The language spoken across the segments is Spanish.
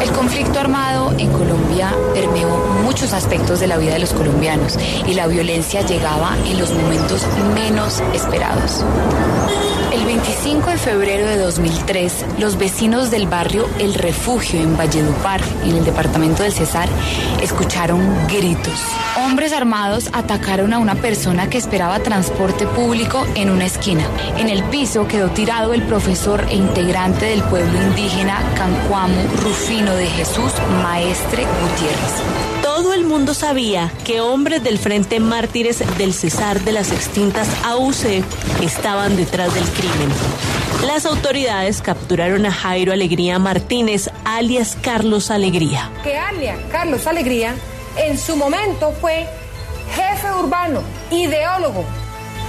El conflicto armado en Colombia permeó muchos aspectos de la vida de los colombianos y la violencia llegaba en los momentos menos esperados. El 25 de febrero de 2003, los vecinos del barrio El Refugio en Valledupar, en el departamento del Cesar, escucharon gritos. Hombres armados atacaron a una persona que esperaba transporte público en una esquina. En el piso quedó tirado el profesor e integrante del pueblo indígena Cancuamo Rufino de Jesús Maestre Gutiérrez. Todo el mundo sabía que hombres del Frente Mártires del Cesar de las extintas AUC estaban detrás del crimen. Las autoridades capturaron a Jairo Alegría Martínez, alias Carlos Alegría. Que alias Carlos Alegría en su momento fue jefe urbano, ideólogo,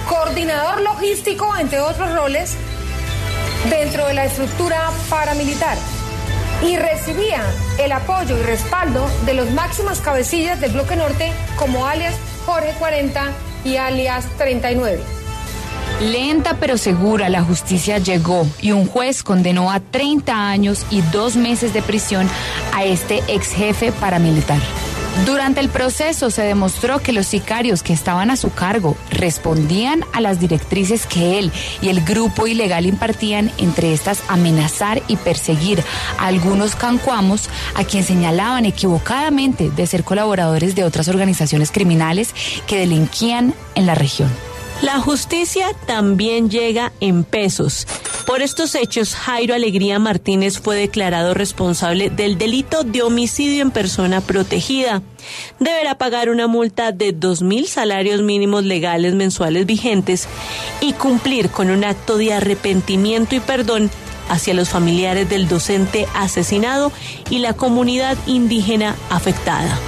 coordinador logístico, entre otros roles, dentro de la estructura paramilitar y recibía el apoyo y respaldo de los máximas cabecillas del bloque norte como alias Jorge 40 y alias 39. Lenta pero segura, la justicia llegó y un juez condenó a 30 años y dos meses de prisión a este ex jefe paramilitar. Durante el proceso se demostró que los sicarios que estaban a su cargo respondían a las directrices que él y el grupo ilegal impartían, entre estas amenazar y perseguir a algunos cancuamos a quien señalaban equivocadamente de ser colaboradores de otras organizaciones criminales que delinquían en la región. La justicia también llega en pesos. Por estos hechos, Jairo Alegría Martínez fue declarado responsable del delito de homicidio en persona protegida. Deberá pagar una multa de dos mil salarios mínimos legales mensuales vigentes y cumplir con un acto de arrepentimiento y perdón hacia los familiares del docente asesinado y la comunidad indígena afectada.